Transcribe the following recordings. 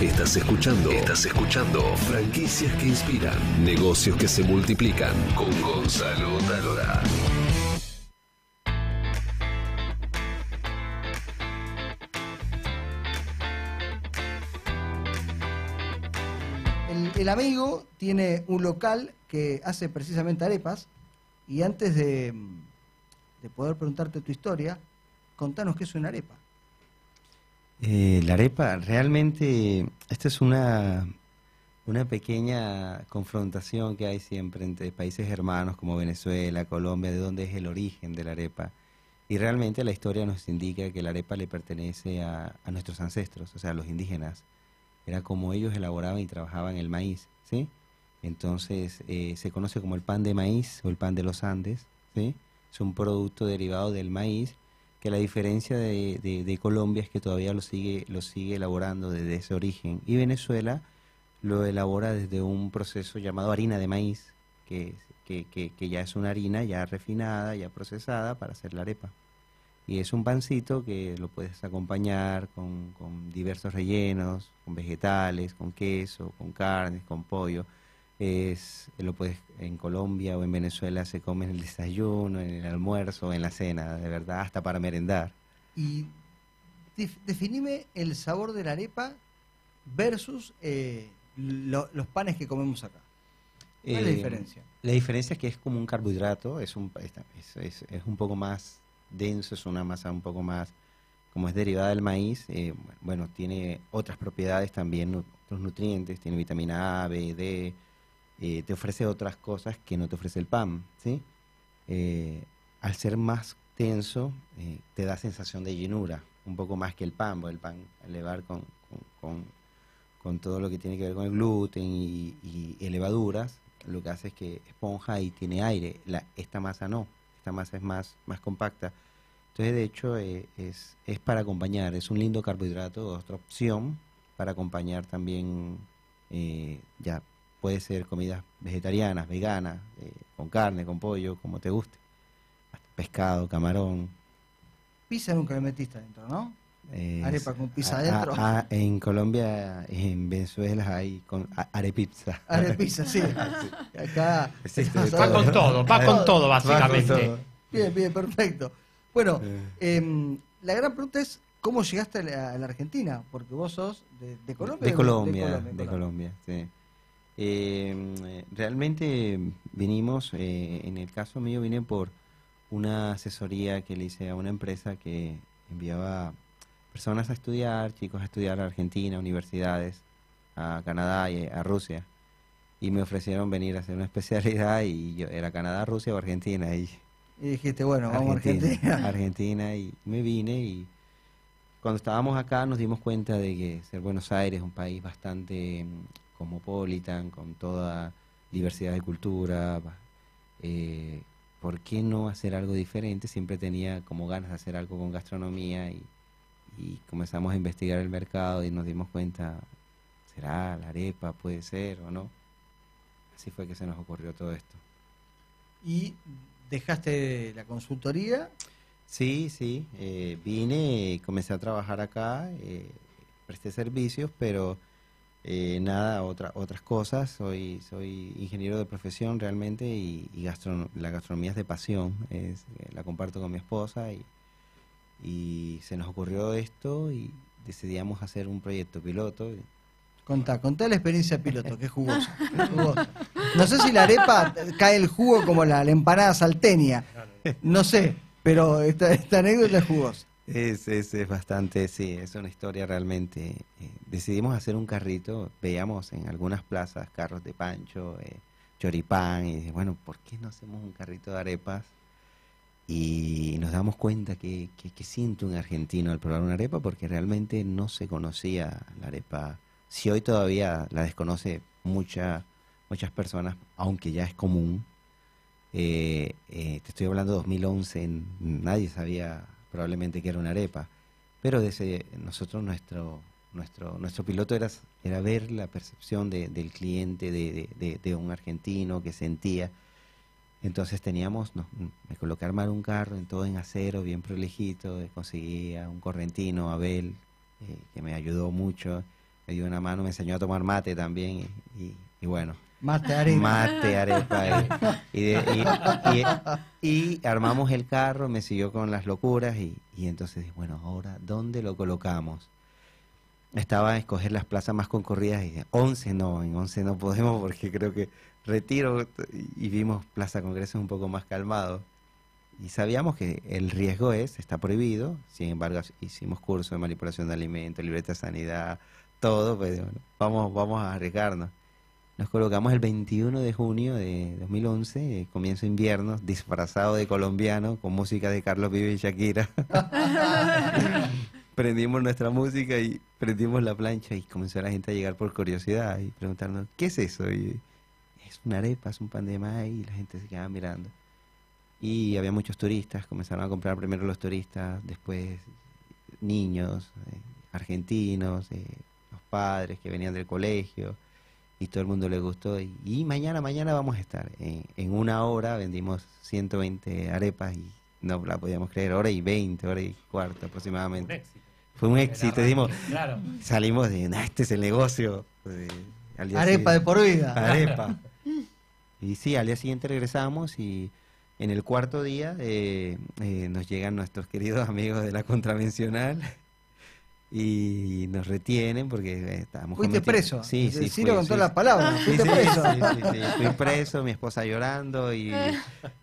Estás escuchando. Estás escuchando. Franquicias que inspiran. Negocios que se multiplican. Con Gonzalo Talora. El, amigo tiene un local que hace precisamente arepas y antes de, de poder preguntarte tu historia, contanos qué es una arepa. Eh, la arepa, realmente, esta es una, una pequeña confrontación que hay siempre entre países hermanos como Venezuela, Colombia, de dónde es el origen de la arepa. Y realmente la historia nos indica que la arepa le pertenece a, nuestros ancestros, o sea, a los indígenas. Era como ellos elaboraban y trabajaban el maíz, ¿sí? Entonces eh, se conoce como el pan de maíz o el pan de los Andes, ¿sí? Es un producto derivado del maíz que la diferencia de, Colombia es que todavía lo sigue, lo sigue elaborando desde ese origen. Y Venezuela lo elabora desde un proceso llamado harina de maíz, que, que, que, ya es una harina ya refinada, ya procesada para hacer la arepa. Y es un pancito que lo puedes acompañar con diversos rellenos, con vegetales, con queso, con carnes, con pollo. Es, lo puedes en Colombia o en Venezuela se come en el desayuno, en el almuerzo, en la cena, de verdad, hasta para merendar. Y def- definime el sabor de la arepa versus eh, lo- los panes que comemos acá. ¿Cuál es la Eh, diferencia? La diferencia es que es como un carbohidrato, es un, es, es- es un poco más denso, es una masa un poco más, como es derivada del maíz, eh, bueno, tiene otras propiedades también, otros nutrientes, tiene vitamina A, B, D, eh, te ofrece otras cosas que no te ofrece el pan, ¿sí? Eh, al ser más denso, eh, te da sensación de llenura, un poco más que el pan, porque el al elevar con, con, con- con todo lo que tiene que ver con el gluten y- y levaduras, lo que hace es que esponja y tiene aire. La, esta masa no, esta masa es más, más compacta. Entonces, de hecho, eh, es, es para acompañar, es un lindo carbohidrato, otra opción para acompañar también, eh, ya puede ser comidas vegetarianas, veganas, eh, con carne, con pollo, como te guste. Pescado, camarón. Pizza nunca le metiste adentro, ¿no? eh, Arepa con pizza a- adentro. a- en Colombia, en Venezuela hay con arepizza. Arepizza, sí. Acá. Existe estamos de Va todo. con todo, va con todo con básicamente. todo. Bien, bien, perfecto. Bueno, Eh. em, la gran pregunta es: ¿cómo llegaste a la, a la Argentina? Porque vos sos de, de Colombia. De Colombia, de Colombia. Colombia, sí. Eh, realmente vinimos, eh, en el caso mío vine por una asesoría que le hice a una empresa que enviaba personas a estudiar, chicos a estudiar a Argentina, universidades, a Canadá y a Rusia. Y me ofrecieron venir a hacer una especialidad y yo era Canadá, Rusia o Argentina. Y Y dijiste, bueno, vamos a Argentina. Argentina y me vine y cuando estábamos acá nos dimos cuenta de que ser Buenos Aires es un país bastante cosmopolitan, con toda diversidad de cultura. eh, ¿Por qué no hacer algo diferente? Siempre tenía como ganas de hacer algo con gastronomía y, y comenzamos a investigar el mercado y nos dimos cuenta, ¿será la arepa? ¿Puede ser o no? Así fue que se nos ocurrió todo esto. Y dejaste la consultoría. Sí, sí, eh, vine, comencé a trabajar acá, eh, presté servicios, pero eh, nada, otra, otras cosas. Soy, soy ingeniero de profesión realmente y, la gastronomía es de pasión. Es, eh, la comparto con mi esposa y, y se nos ocurrió esto y decidíamos hacer un proyecto piloto. y- Contá, contá la experiencia piloto, que es jugosa. que es jugosa. No sé si la arepa cae el jugo como la, la empanada salteña. No sé, pero esta, esta anécdota es jugosa. Es, es, es bastante, sí, es una historia realmente. eh, decidimos hacer un carrito, veíamos en algunas plazas carros de pancho, eh, choripán, y bueno, ¿por qué no hacemos un carrito de arepas? Y nos damos cuenta que, que, siente un argentino al probar una arepa, porque realmente no se conocía la arepa. Si hoy todavía la desconoce mucha, muchas personas, aunque ya es común, eh, te estoy hablando de 2011, n- nadie sabía probablemente que era una arepa, pero desde nosotros nuestro nuestro nuestro piloto era, era ver la percepción de- del cliente, de, de- de- un argentino que sentía. Entonces teníamos, no, me coloqué a armar un carro en todo en acero, bien prolijito, eh, conseguí a un correntino, Abel, eh, que me ayudó mucho. me dio una mano, me enseñó a tomar mate también y, y- y bueno, Mate arepa. mate, arepa y, y de- y- y- y armamos el carro, me siguió con las locuras y, y entonces dije, bueno, ahora, ¿dónde lo colocamos? Estaba a escoger las plazas más concurridas y dije, 11 no, en 11 no podemos porque creo que retiro y vimos Plaza Congreso un poco más calmado. Y sabíamos que el riesgo es, está prohibido, sin embargo hicimos curso de manipulación de alimentos, libreta de sanidad, todo, pues bueno, vamos, vamos a arriesgarnos. Nos colocamos el 21 de junio de 2011, eh, comienzo invierno, disfrazado de colombiano, con música de Carlos Vive y Shakira. prendimos nuestra música y prendimos la plancha y comenzó la gente a llegar por curiosidad y preguntarnos, ¿qué es eso? Y es una arepa, es un pan de maíz y la gente se quedaba mirando. Y había muchos turistas, comenzaron a comprar primero los turistas, después niños, eh, argentinos, eh, los padres que venían del colegio y todo el mundo le gustó. Y, y mañana, mañana vamos a estar. En, en una hora vendimos 120 arepas y no la podíamos creer, hora y 20, hora y cuarto Un aproximadamente. éxito. Fue un éxito, Claro. salimos de, "Nah, este es el negocio. eh, Arepa de por vida. Arepa. Y sí, al día siguiente regresamos y en el cuarto día eh, eh, nos llegan nuestros queridos amigos de la contravencional y nos retienen porque eh, estábamos Fuiste cometiendo- preso. Sí, sí. Fui, con sí, todas las palabras. Sí, Fuiste sí, preso. sí, sí, sí. Fui preso, mi esposa llorando y eh,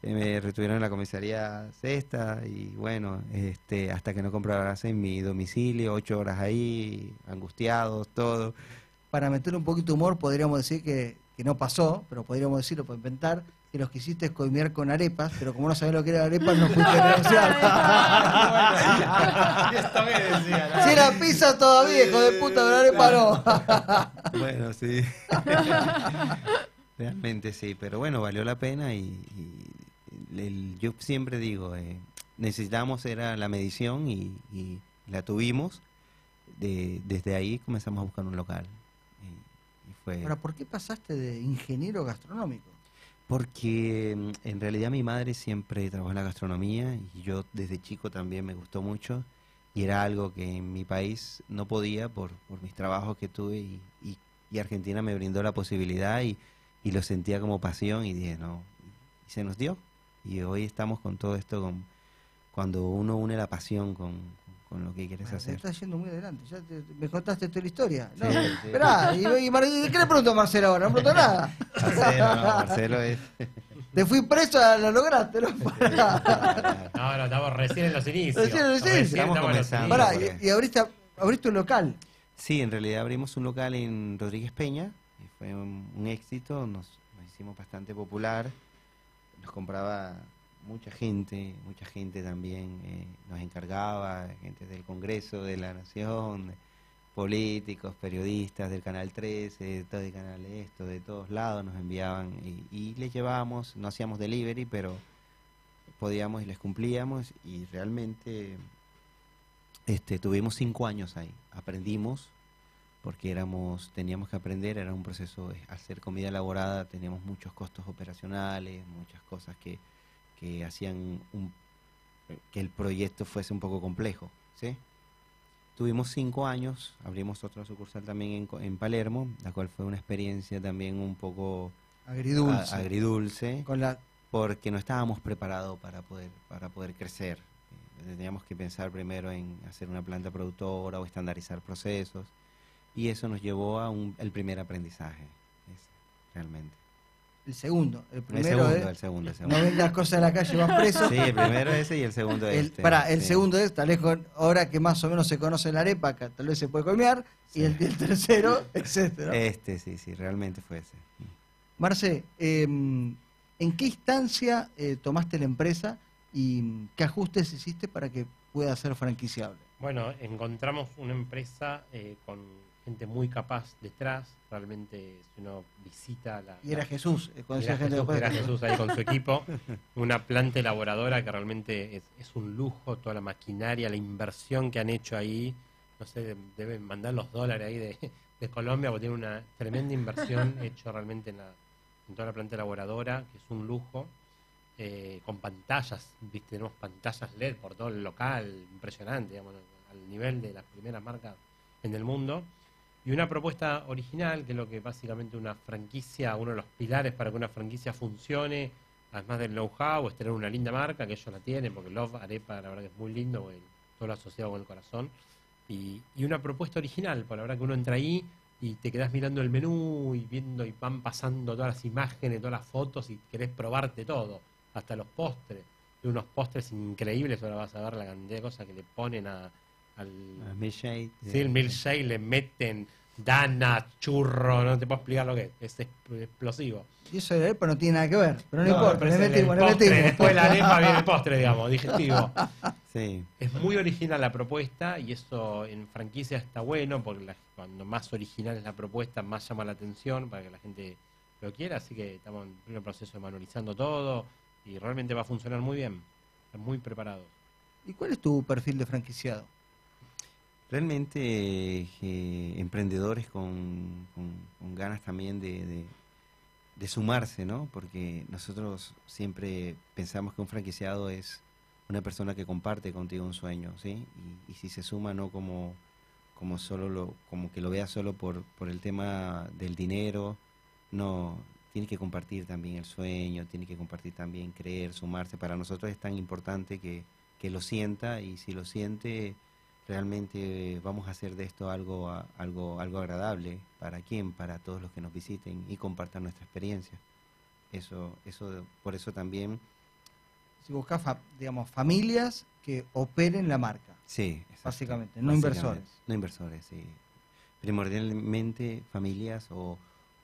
me retuvieron en la comisaría sexta y bueno, este, hasta que no comprobasen mi domicilio, ocho horas ahí, angustiados, todo. Para meter un poquito de humor, podríamos decir que, que no pasó, pero podríamos decirlo para inventar, que los quisiste coimear con arepas, pero como no sabés lo que era arepas, no fuiste a negociar. Esto me decía, ¿no? si era pizza todavía, hijo de puta, pero arepa no. Bueno, sí. Realmente sí, pero bueno, valió la pena y, y el- yo siempre digo, eh, necesitamos era la medición y, y la tuvimos. De- desde ahí comenzamos a buscar un local. Y, y fue Ahora, ¿por qué pasaste de ingeniero gastronómico? Porque mm, en realidad mi madre siempre trabajó en la gastronomía y yo desde chico también me gustó mucho y era algo que en mi país no podía por, por mis trabajos que tuve y, Argentina me brindó la posibilidad y, y lo sentía como pasión y dije, no, y se nos dio. Y hoy estamos con todo esto, con, cuando uno une la pasión con, con lo que quieres Bueno, te hacer. estás yendo muy adelante. Ya te- me contaste toda la historia. No, Sí, sí. esperá, y, y ¿qué le pregunto a Marcelo ahora? No pregunto nada. Marcelo, no, Marcelo es... Te fui preso, lo lograste, ¿no? Pará. No, no, estamos recién en los inicios. Recién en los inicios. Estamos comenzando. Pará, y, y abriste, abriste un local. Sí, en realidad abrimos un local en Rodríguez Peña y fue un, un éxito, nos, nos hicimos bastante popular, nos compraba mucha gente, mucha gente también eh, nos encargaba, gente del Congreso, de la Nación, políticos, periodistas del Canal 13, de todo el Canal Esto, de todos lados nos enviaban y, y les llevábamos, no hacíamos delivery, pero podíamos y les cumplíamos y realmente este, tuvimos cinco años ahí, aprendimos porque éramos, teníamos que aprender, era un proceso de hacer comida elaborada, teníamos muchos costos operacionales, muchas cosas que, que hacían un- que el proyecto fuese un poco complejo, ¿sí? Tuvimos cinco años, abrimos otra sucursal también en, en Palermo, la cual fue una experiencia también un poco Agridulce. a- agridulce Con la, porque no estábamos preparados para poder, para poder crecer. Eh, Teníamos que pensar primero en hacer una planta productora o estandarizar procesos. Y eso nos llevó a un, el primer aprendizaje, ese, realmente. El segundo. El El primero segundo, es. el segundo, el No segundo. ven las cosas de la calle, vas preso. Sí, el primero ese y el segundo El, este. pará, el sí. segundo es, tal vez con, ahora que más o menos se conoce la arepa, que tal vez se puede comer, Sí. y el, el tercero, etcétera. Este, sí, sí, realmente fue ese. Marce, eh, ¿en qué instancia eh, tomaste la empresa y qué ajustes hiciste para que pueda ser franquiciable? Bueno, encontramos una empresa eh, con gente muy capaz detrás. Realmente, si uno visita la. Y era Jesús, eh, cuando Era gente Jesús, era Jesús ahí con su equipo. Una planta elaboradora que realmente es, es un lujo, toda la maquinaria, la inversión que han hecho ahí. No sé, deben mandar los dólares ahí de, de Colombia porque tiene una tremenda inversión hecho realmente en, la, en toda la planta elaboradora, que es un lujo. eh, con pantallas, ¿viste? tenemos pantallas LED por todo el local, impresionante, digamos, al nivel de las primeras marcas en el mundo. Y una propuesta original, que es lo que básicamente una franquicia, uno de los pilares para que una franquicia funcione, además del know-how, es tener una linda marca, que ellos la tienen, porque Love Arepa la verdad que es muy lindo, todo lo asociado con el corazón, y, y una propuesta original, por la verdad que uno entra ahí y te quedas mirando el menú y viendo y van pasando todas las imágenes, todas las fotos y querés probarte todo, hasta los postres. Hay unos postres increíbles, ahora vas a ver la cantidad de cosas que le ponen a, al milkshake, sí, el milkshake, le meten dana, churro, no te puedo explicar lo que es, explosivo. Y eso de arepa no tiene nada que ver, pero no, No, importa, pero le es el- metimos, el le postre, metimos. Después de la arepa viene el postre, digamos, digestivo. Sí, Es muy original la propuesta y eso en franquicia está bueno porque la- cuando más original es la propuesta, más llama la atención para que la gente lo quiera. Así que estamos en pleno proceso de manualizando todo y realmente va a funcionar muy bien. Están muy preparados. ¿Y cuál es tu perfil de franquiciado? Realmente eh, emprendedores con, ganas también de, sumarse, ¿no? Porque nosotros siempre pensamos que un franquiciado es una persona que comparte contigo un sueño, ¿sí? Y, y si se suma no como, como solo lo, como que lo vea solo por, por el tema del dinero, no, tiene que compartir también el sueño, tiene que compartir también creer, sumarse. Para nosotros es tan importante que, que lo sienta y si lo siente, realmente vamos a hacer de esto algo, algo, algo agradable. ¿Para quién? Para todos los que nos visiten y compartan nuestra experiencia. Eso, eso, por eso también, Si buscas, fa- digamos, familias que operen la marca. sí, exacto. Básicamente, no Básicamente, inversores. No inversores, sí. Primordialmente familias o,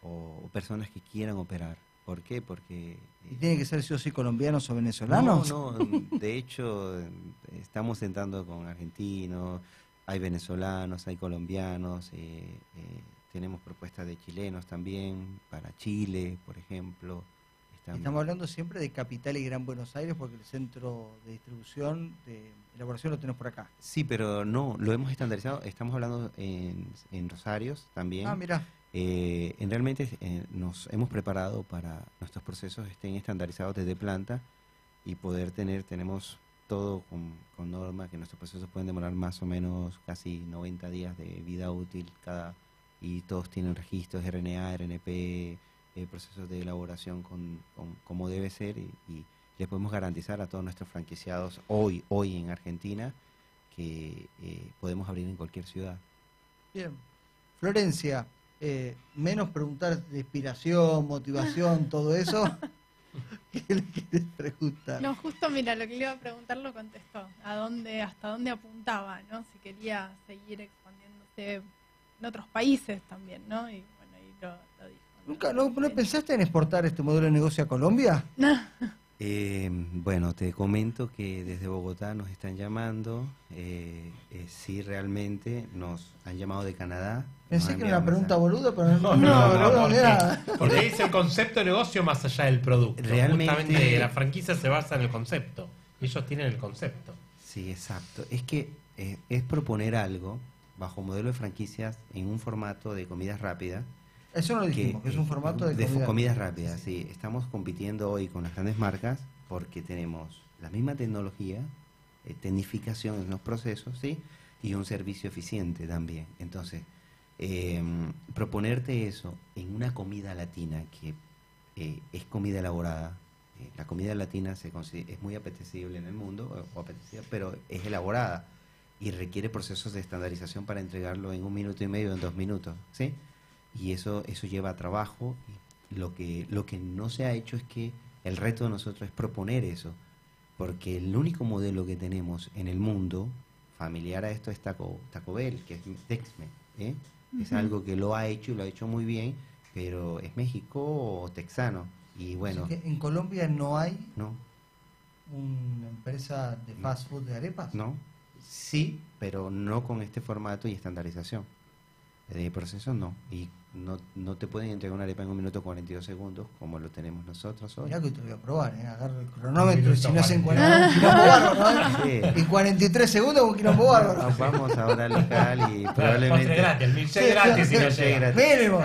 o- o personas que quieran operar. ¿Por qué? Porque... ¿Y tiene que ser sí o sí colombianos o venezolanos? No, no, de hecho estamos sentando con argentinos, hay venezolanos, hay colombianos, eh, eh, tenemos propuestas de chilenos también, para Chile, por ejemplo. Estamos hablando siempre de Capital y Gran Buenos Aires porque el centro de distribución, de elaboración lo tenemos por acá. Sí, pero no, lo hemos estandarizado, estamos hablando en, en Rosarios también. Ah, mira. Eh, en realmente eh, nos hemos preparado para nuestros procesos estén estandarizados desde planta y poder tener, tenemos todo con, con norma, que nuestros procesos pueden demorar más o menos casi 90 días de vida útil cada y todos tienen registros RNA, RNP, eh, procesos de elaboración con, con- como debe ser y, y les podemos garantizar a todos nuestros franquiciados hoy, hoy en Argentina que eh, podemos abrir en cualquier ciudad. Bien. Florencia, eh, menos preguntar de inspiración, motivación, todo eso. ¿Qué le quieres preguntar? No, justo mira, lo que le iba a preguntar lo contestó. ¿A dónde, hasta dónde apuntaba, no? Si quería seguir expandiéndose en otros países también, ¿no? Y bueno, ahí lo, lo dijo. ¿Nunca no, no pensaste en exportar este modelo de negocio a Colombia? Eh, bueno, te comento que desde Bogotá nos están llamando. Eh, eh, sí, realmente nos han llamado de Canadá. Pensé que era una pregunta boluda, pero no, No, no, no, porque-. Porque dice el concepto de negocio más allá del producto. Realmente- Justamente la franquicia se basa en el concepto. Ellos tienen el concepto. Sí, exacto. Es que eh, es proponer algo bajo modelo de franquicias en un formato de comidas rápidas. Eso no lo dijimos, que es un eh, formato de, fo- comida. comidas rápidas. Sí, estamos compitiendo hoy con las grandes marcas porque tenemos la misma tecnología, eh, tecnificación en los procesos, sí, y un servicio eficiente también. Entonces, eh, proponerte eso en una comida latina que eh, es comida elaborada. eh, la comida latina se es muy apetecible en el mundo, o, o apetecida, pero es elaborada y requiere procesos de estandarización para entregarlo en un minuto y medio, en dos minutos, ¿sí? Y eso, eso lleva trabajo. Y lo, que, lo que no se ha hecho es que el reto de nosotros es proponer eso, porque el único modelo que tenemos en el mundo familiar a esto es Taco, Taco Bell, que es Tex-Mex, ¿eh? Es algo que lo ha hecho y lo ha hecho muy bien, pero es México o texano. Y bueno, en Colombia no hay no, una empresa de fast food de arepas. no, sí, pero no con este formato y estandarización. De proceso no. Y no, no te pueden entregar una arepa en un minuto 42 segundos como lo tenemos nosotros hoy. Mirá que te voy a probar, ¿eh? agarro el cronómetro y si no hacen 40. 40, un quilombo bárbaro. Sí. Y 43 segundos un quilombo bárbaro. Ah, Vamos ahora al local y probablemente... gratis, el milkshake Sí, gratis si no llega. gratis. Mínimo.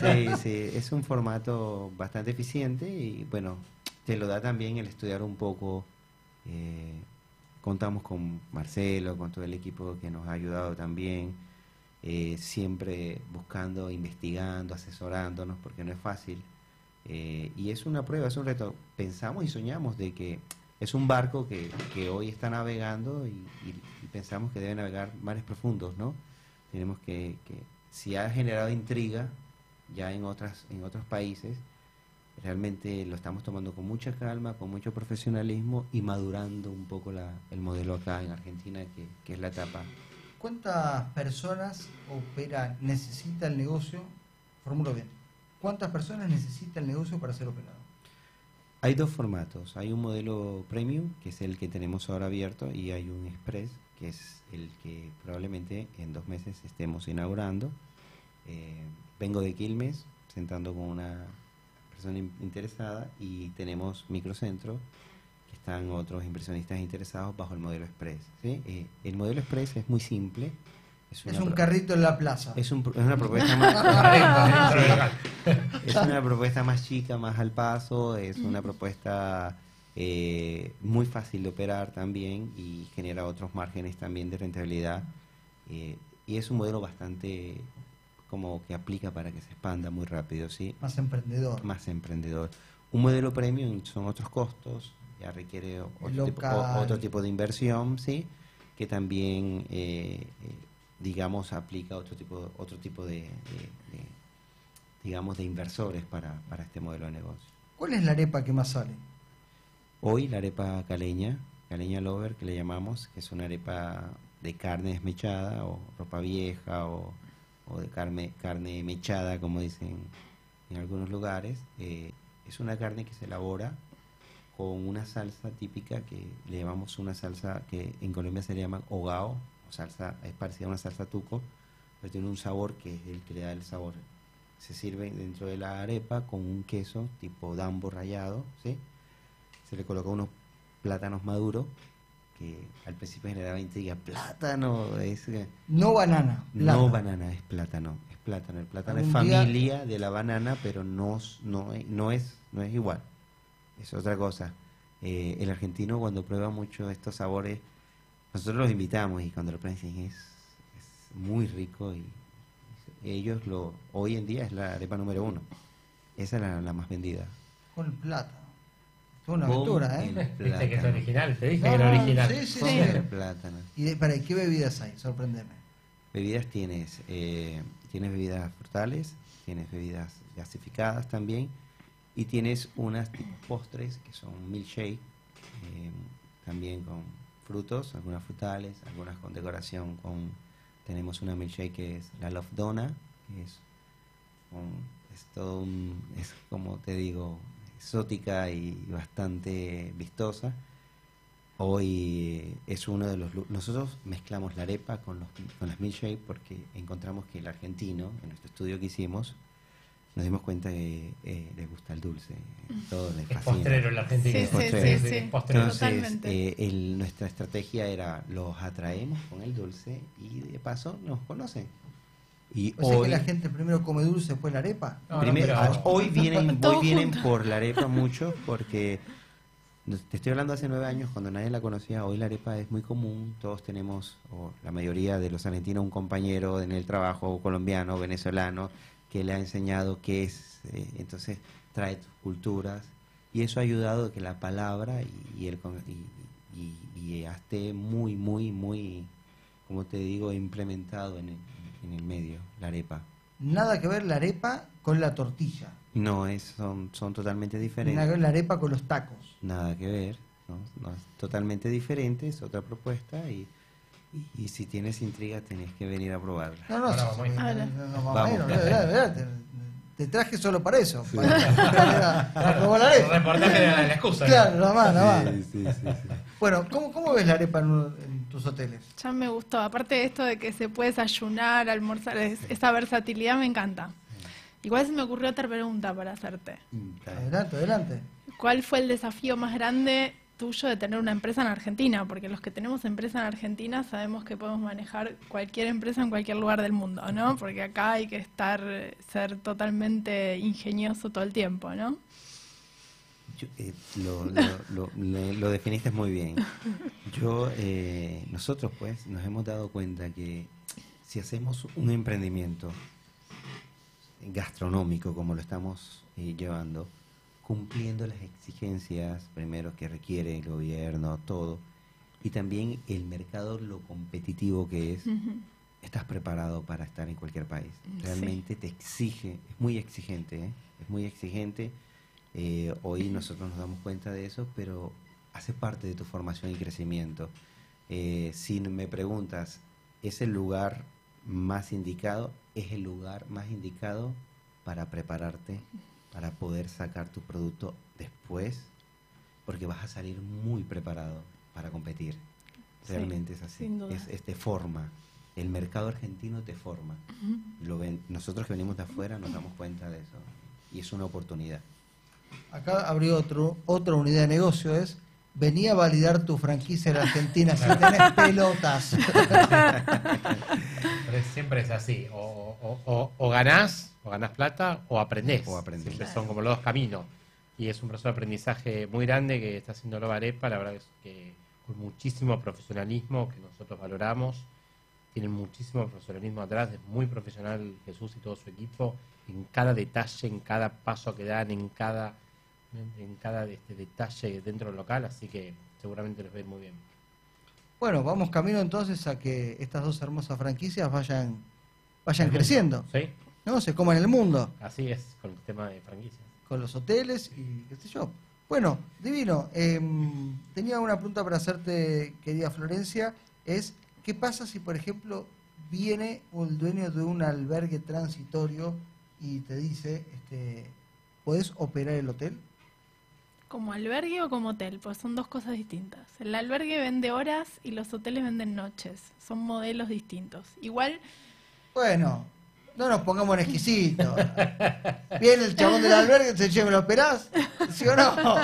Sí, sí, es un formato bastante eficiente y bueno, te lo da también el estudiar un poco. eh, contamos con Marcelo, con todo el equipo que nos ha ayudado también. Eh, siempre buscando, investigando, asesorándonos, porque no es fácil. Eh, y es una prueba, es un reto. Pensamos y soñamos de que es un barco que, que hoy está navegando y, pensamos que debe navegar mares profundos, ¿no? Tenemos que, que si ha generado intriga ya en otras en otros países, realmente lo estamos tomando con mucha calma, con mucho profesionalismo y madurando un poco la- el modelo acá en Argentina, que, que es la etapa. ¿Cuántas personas opera, necesita el negocio? Formulo bien. ¿Cuántas personas necesita el negocio para ser operado? Hay dos formatos. Hay un modelo premium, que es el que tenemos ahora abierto, y hay un express, que es el que probablemente en dos meses estemos inaugurando. Eh, vengo de Quilmes, sentando con una persona in- interesada, y tenemos microcentro, están otros inversionistas interesados bajo el modelo express. ¿sí? Eh, el modelo express es muy simple. Es un carrito en la plaza. es, un pro- es una propuesta más... Legal. Es una propuesta más chica, más al paso, es una propuesta eh, muy fácil de operar también y genera otros márgenes también de rentabilidad. eh, y es un modelo bastante como que aplica para que se expanda muy rápido, ¿sí? Más emprendedor. Más emprendedor. Un modelo premium son otros costos, ya requiere otro, tipo, otro de inversión, ¿sí? Que también, eh, eh, digamos, aplica otro tipo, otro tipo de, de- de, digamos, de inversores para, para este modelo de negocio. ¿Cuál es la arepa que más sale? Hoy la arepa caleña, caleña lover, que le llamamos, que es una arepa de carne desmechada o ropa vieja o, o de carne, carne mechada, como dicen en algunos lugares. eh, es una carne que se elabora con una salsa típica que le llamamos una salsa que en Colombia se le llama hogao, o salsa, es parecida a una salsa tuco, pero tiene un sabor que es el que le da el sabor. Se sirve dentro de la arepa con un queso tipo dambo rallado, ¿sí? se le coloca unos plátanos maduros que al principio generaba intriga. Plátano es No banana. no banana, es plátano, es plátano. El plátano es día- familia de la banana, pero no, no, no es no es igual. Es otra cosa. Eh, el argentino cuando prueba mucho estos sabores, nosotros los invitamos y cuando lo prueban dicen es, es muy rico y ellos lo hoy en día es la arepa número uno. Esa es la, la más vendida. Con el plátano. Es una aventura, ¿eh? Viste que es original, te dije que era original. sí, sí, Con sí. el plátano. ¿Y de, para qué bebidas hay? Sorprendeme. Bebidas tienes, eh, tienes bebidas frutales, tienes bebidas gasificadas también, y tienes unas tipo postres que son milkshake, eh, también con frutos, algunas frutales, algunas con decoración, con tenemos una milkshake que es la Love Donna, que es, un- es todo un, es como te digo, exótica y bastante vistosa. Hoy es uno de los... Nosotros mezclamos la arepa con, los, con las milkshake porque encontramos que el argentino, en nuestro estudio que hicimos, nos dimos cuenta que eh, les gusta el dulce. Todo les Es fascina. postrero el argentino. Sí, sí, sí, Es sí. postrero. Entonces, Totalmente. eh, el- nuestra estrategia era los atraemos con el dulce y de paso nos conocen. Y O sea que la gente primero come dulce, después la arepa. No, no, primero, pero- hoy vienen, hoy vienen por la arepa muchos porque te estoy hablando hace nueve años cuando nadie la conocía. Hoy la arepa es muy común. Todos tenemos, o la mayoría de los argentinos, un compañero en el trabajo colombiano, venezolano, que le ha enseñado qué es. eh, entonces trae tus culturas y eso ha ayudado a que la palabra y, y el y, y- esté muy, muy, muy, como te digo, implementado en el, en el medio, la arepa. Nada que ver la arepa con la tortilla. No, es, son, son totalmente Nada que diferentes. ver la arepa con los tacos. Nada que ver. ¿no? No, es totalmente diferente, es otra propuesta y, y, si tienes intriga tenés que venir a probarla. No, no, sí, sí, no, te, traje solo para eso. Para, para probar la El arepa. reportaje de la, excusa. Claro, nada más, nada más. Sí, sí, sí, sí. Bueno, ¿cómo, ¿cómo ves la arepa en, en tus hoteles? Ya me gustó. Aparte de esto de que se puede desayunar, almorzar, es- esa versatilidad me encanta. Igual se me ocurrió otra pregunta para hacerte. Adelante, adelante. ¿Cuál fue el desafío más grande tuyo de tener una empresa en Argentina? Porque los que tenemos empresa en Argentina sabemos que podemos manejar cualquier empresa en cualquier lugar del mundo, ¿no? Porque acá hay que estar, ser totalmente ingenioso todo el tiempo, ¿no? Yo, eh, lo, lo, lo definiste muy bien. Yo, eh, nosotros pues nos hemos dado cuenta que si hacemos un emprendimiento gastronómico como lo estamos eh, llevando, cumpliendo las exigencias primero que requiere el gobierno, todo, y también el mercado, lo competitivo que es, estás preparado para estar en cualquier país. Sí. Realmente te exige, es muy exigente, ¿eh? es muy exigente. Eh, hoy nosotros nos damos cuenta de eso, pero hace parte de tu formación y crecimiento. Eh, si me preguntas, ¿es el lugar más indicado? Es el lugar más indicado para prepararte, para poder sacar tu producto después, porque vas a salir muy preparado para competir. Sí, Realmente es así. sin duda. Es, es te forma. El mercado argentino te forma. Ujú. Lo ven, nosotros que venimos de afuera nos damos cuenta de eso. Y es una oportunidad. Acá abrió otro, otra unidad de negocio, es venía a validar tu franquicia en Argentina si tenés pelotas. Siempre es así. O, o, o- o ganás, o ganás plata, o aprendés. O aprendés. Siempre son como los dos caminos. Y es un proceso de aprendizaje muy grande que está haciendo Loba Arepa. La verdad es que con muchísimo profesionalismo que nosotros valoramos. Tienen muchísimo profesionalismo atrás. Es muy profesional Jesús y todo su equipo. En cada detalle, en cada paso que dan, en cada, en cada este, detalle dentro del local. Así que seguramente les va a ir muy bien. Bueno, vamos camino entonces a que estas dos hermosas franquicias vayan, vayan creciendo, ¿Sí? ¿no? Se coman el mundo Así es con el tema de franquicias. con los hoteles y qué sé yo. Bueno, divino. em, tenía una pregunta para hacerte, querida Florencia, es ¿qué pasa si, por ejemplo, viene el dueño de un albergue transitorio y te dice, este, ¿podés operar el hotel? ¿Como albergue o como hotel? Pues son dos cosas distintas. El albergue vende horas y los hoteles venden noches. Son modelos distintos. Igual, Bueno, no nos pongamos en exquisito. Viene el chabón del albergue dice, che, ¿me lo operás? ¿Sí o no?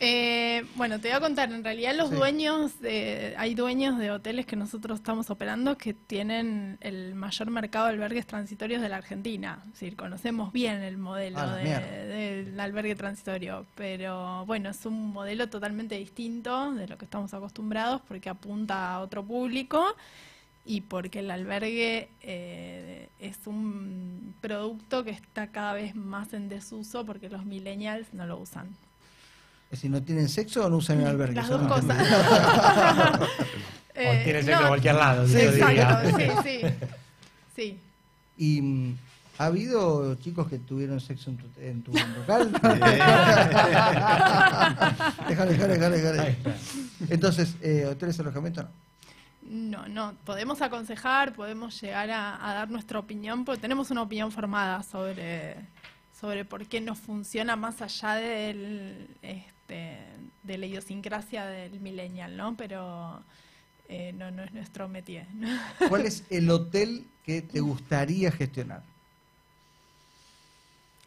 eh, bueno, te voy a contar, en realidad los Sí. dueños, de, hay dueños de hoteles que nosotros estamos operando que tienen el mayor mercado de albergues transitorios de la Argentina. Es decir, conocemos bien el modelo A la de- del albergue transitorio, pero bueno, es un modelo totalmente distinto de lo que estamos acostumbrados porque apunta a otro público y porque el albergue eh, es un producto que está cada vez más en desuso porque los millennials no lo usan. Es si no tienen sexo o no usan el albergue. Las dos cosas. o Eh, tiene sexo no, en cualquier lado. Sí, yo diría. Exacto, sí, sí. Sí. Y mm, ha habido chicos que tuvieron sexo en tu, en tu local. déjale, déjale, déjale. Entonces, eh, hoteles alojamiento no. No, no, podemos aconsejar, podemos llegar a, a dar nuestra opinión, porque tenemos una opinión formada sobre, sobre por qué no funciona más allá del, este, de la idiosincrasia del millennial, ¿no? Pero eh, no, no es nuestro métier. ¿no? ¿Cuál es el hotel que te gustaría gestionar?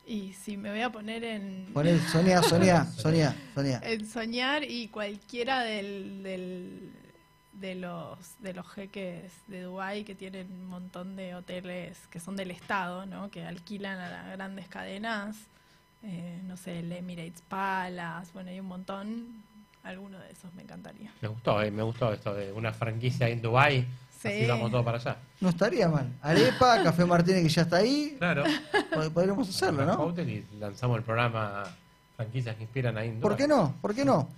Y si me voy a poner en, Poner, Sonia, Sonia, Sonia, Sonia. en soñar y cualquiera del, del- de los de los jeques de Dubái que tienen un montón de hoteles que son del estado, ¿no? Que alquilan a las grandes cadenas, eh, no sé, el Emirates Palace, bueno, hay un montón. Alguno de esos me encantaría. Me gustó, eh, me gustó esto de una franquicia en Dubai. Sí. Así vamos todos para allá. No estaría mal. Arepa, Café Martínez que ya está ahí. Claro. pod- Podríamos hacerlo, ¿no? Y lanzamos el programa Franquicias que inspiran ahí ¿Por qué no? ¿Por qué no?